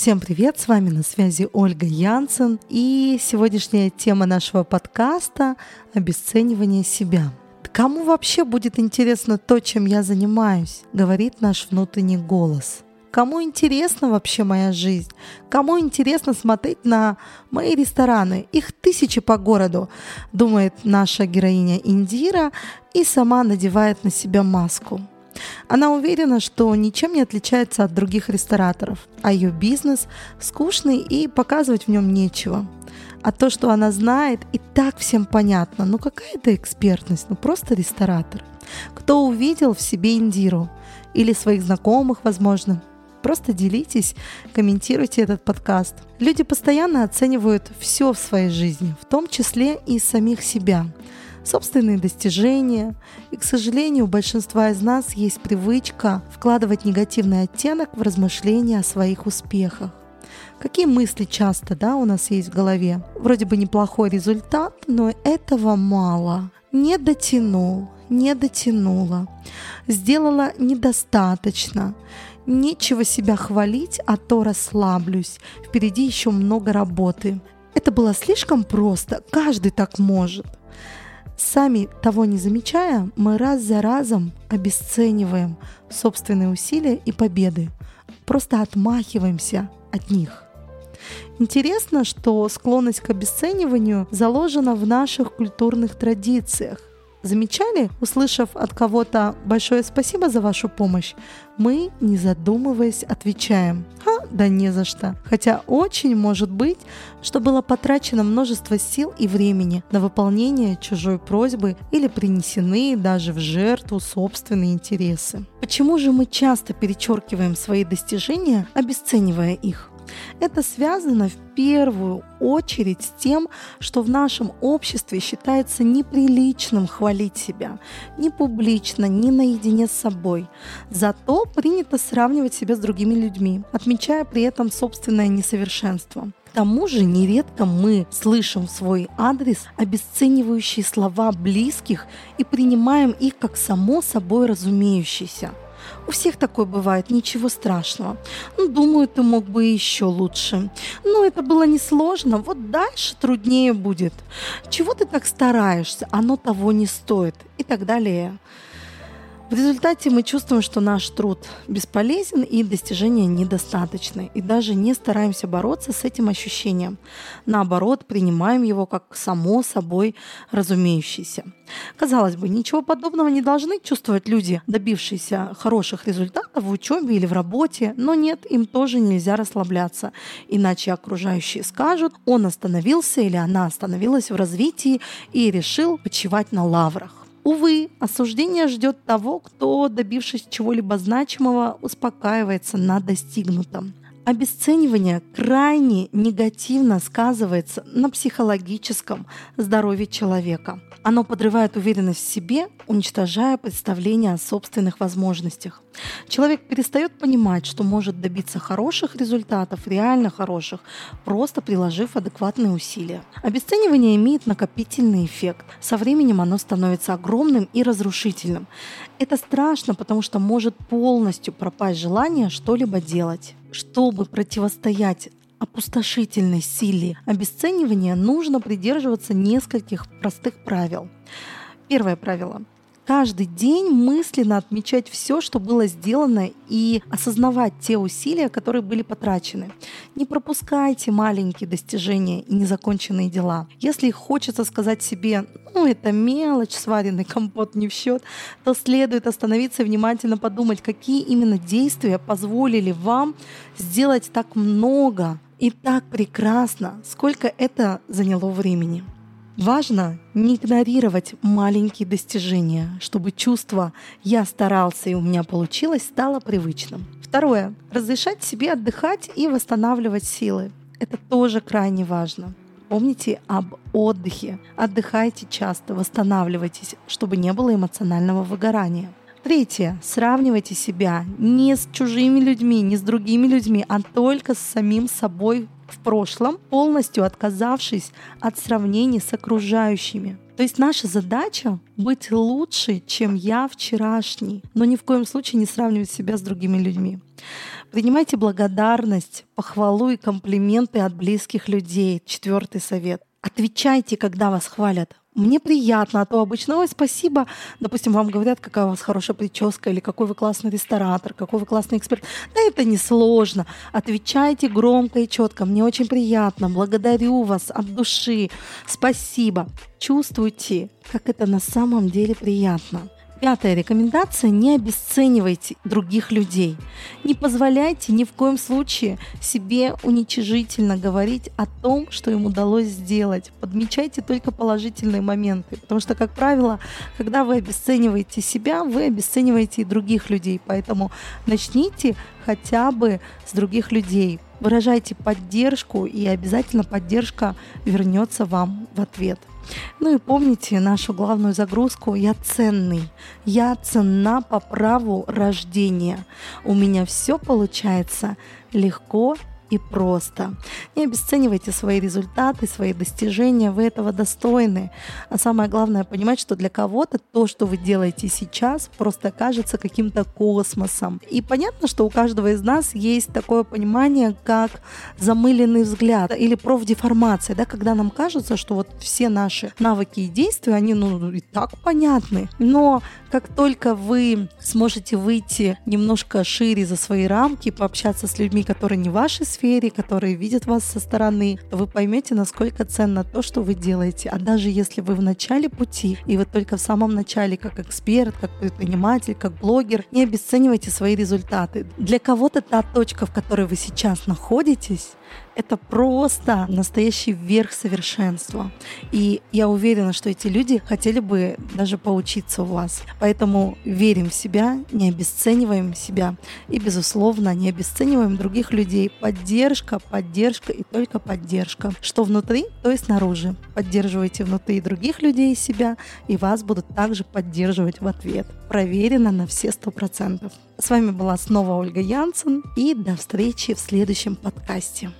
Всем привет, с вами на связи Ольга Янсен и сегодняшняя тема нашего подкаста – обесценивание себя. Кому вообще будет интересно то, чем я занимаюсь, говорит наш внутренний голос. Кому интересна вообще моя жизнь? Кому интересно смотреть на мои рестораны? Их тысячи по городу, думает наша героиня Индира и сама надевает на себя маску. Она уверена, что ничем не отличается от других рестораторов, а ее бизнес скучный и показывать в нем нечего. А то, что она знает, и так всем понятно. Ну какая это экспертность? Ну просто ресторатор. Кто увидел в себе Индиру? Или своих знакомых, возможно. Просто делитесь, комментируйте этот подкаст. Люди постоянно оценивают все в своей жизни, в том числе и самих себя собственные достижения. И, к сожалению, у большинства из нас есть привычка вкладывать негативный оттенок в размышления о своих успехах. Какие мысли часто да, у нас есть в голове? Вроде бы неплохой результат, но этого мало. Не дотянул, не дотянула, сделала недостаточно. Нечего себя хвалить, а то расслаблюсь. Впереди еще много работы. Это было слишком просто, каждый так может. Сами того не замечая, мы раз за разом обесцениваем собственные усилия и победы, просто отмахиваемся от них. Интересно, что склонность к обесцениванию заложена в наших культурных традициях. Замечали, услышав от кого-то большое спасибо за вашу помощь, мы, не задумываясь, отвечаем «Ха, да не за что». Хотя очень может быть, что было потрачено множество сил и времени на выполнение чужой просьбы или принесены даже в жертву собственные интересы. Почему же мы часто перечеркиваем свои достижения, обесценивая их? Это связано в первую очередь с тем, что в нашем обществе считается неприличным хвалить себя, ни публично, ни наедине с собой. Зато принято сравнивать себя с другими людьми, отмечая при этом собственное несовершенство. К тому же нередко мы слышим в свой адрес обесценивающие слова близких и принимаем их как само собой разумеющиеся. У всех такое бывает, ничего страшного. Ну, думаю, ты мог бы еще лучше. Ну, это было несложно, вот дальше труднее будет. Чего ты так стараешься? Оно того не стоит. И так далее. В результате мы чувствуем, что наш труд бесполезен и достижения недостаточны, и даже не стараемся бороться с этим ощущением. Наоборот, принимаем его как само собой разумеющееся. Казалось бы, ничего подобного не должны чувствовать люди, добившиеся хороших результатов в учебе или в работе, но нет, им тоже нельзя расслабляться, иначе окружающие скажут, он остановился или она остановилась в развитии и решил почивать на лаврах. Увы, осуждение ждет того, кто, добившись чего-либо значимого, успокаивается на достигнутом. Обесценивание крайне негативно сказывается на психологическом здоровье человека. Оно подрывает уверенность в себе, уничтожая представление о собственных возможностях. Человек перестает понимать, что может добиться хороших результатов, реально хороших, просто приложив адекватные усилия. Обесценивание имеет накопительный эффект. Со временем оно становится огромным и разрушительным. Это страшно, потому что может полностью пропасть желание что-либо делать. Чтобы противостоять опустошительной силе обесценивания, нужно придерживаться нескольких простых правил. Первое правило каждый день мысленно отмечать все, что было сделано и осознавать те усилия, которые были потрачены. Не пропускайте маленькие достижения и незаконченные дела. Если хочется сказать себе, ну это мелочь, сваренный компот не в счет, то следует остановиться и внимательно подумать, какие именно действия позволили вам сделать так много и так прекрасно, сколько это заняло времени. Важно не игнорировать маленькие достижения, чтобы чувство «я старался и у меня получилось» стало привычным. Второе. Разрешать себе отдыхать и восстанавливать силы. Это тоже крайне важно. Помните об отдыхе. Отдыхайте часто, восстанавливайтесь, чтобы не было эмоционального выгорания. Третье. Сравнивайте себя не с чужими людьми, не с другими людьми, а только с самим собой в прошлом, полностью отказавшись от сравнений с окружающими. То есть наша задача быть лучше, чем я вчерашний, но ни в коем случае не сравнивать себя с другими людьми. Принимайте благодарность, похвалу и комплименты от близких людей. Четвертый совет. Отвечайте, когда вас хвалят. Мне приятно, а то обычно, ой, спасибо. Допустим, вам говорят, какая у вас хорошая прическа, или какой вы классный ресторатор, какой вы классный эксперт. Да это не сложно. Отвечайте громко и четко. Мне очень приятно. Благодарю вас от души. Спасибо. Чувствуйте, как это на самом деле приятно. Пятая рекомендация – не обесценивайте других людей. Не позволяйте ни в коем случае себе уничижительно говорить о том, что им удалось сделать. Подмечайте только положительные моменты, потому что, как правило, когда вы обесцениваете себя, вы обесцениваете и других людей. Поэтому начните хотя бы с других людей. Выражайте поддержку, и обязательно поддержка вернется вам в ответ. Ну и помните нашу главную загрузку «Я ценный». Я ценна по праву рождения. У меня все получается легко и просто. Не обесценивайте свои результаты, свои достижения, вы этого достойны. А самое главное понимать, что для кого-то то, что вы делаете сейчас, просто кажется каким-то космосом. И понятно, что у каждого из нас есть такое понимание, как замыленный взгляд или профдеформация, да, когда нам кажется, что вот все наши навыки и действия, они ну, и так понятны. Но как только вы сможете выйти немножко шире за свои рамки, пообщаться с людьми, которые не в вашей сфере, которые видят вас со стороны, то вы поймете, насколько ценно то, что вы делаете. А даже если вы в начале пути, и вы только в самом начале, как эксперт, как предприниматель, как блогер, не обесценивайте свои результаты. Для кого-то та точка, в которой вы сейчас находитесь, это просто настоящий верх совершенства. И я уверена, что эти люди хотели бы даже поучиться у вас. Поэтому верим в себя, не обесцениваем себя и, безусловно, не обесцениваем других людей. Поддержка, поддержка и только поддержка. Что внутри, то и снаружи. Поддерживайте внутри других людей себя, и вас будут также поддерживать в ответ. Проверено на все сто процентов. С вами была снова Ольга Янсен, и до встречи в следующем подкасте.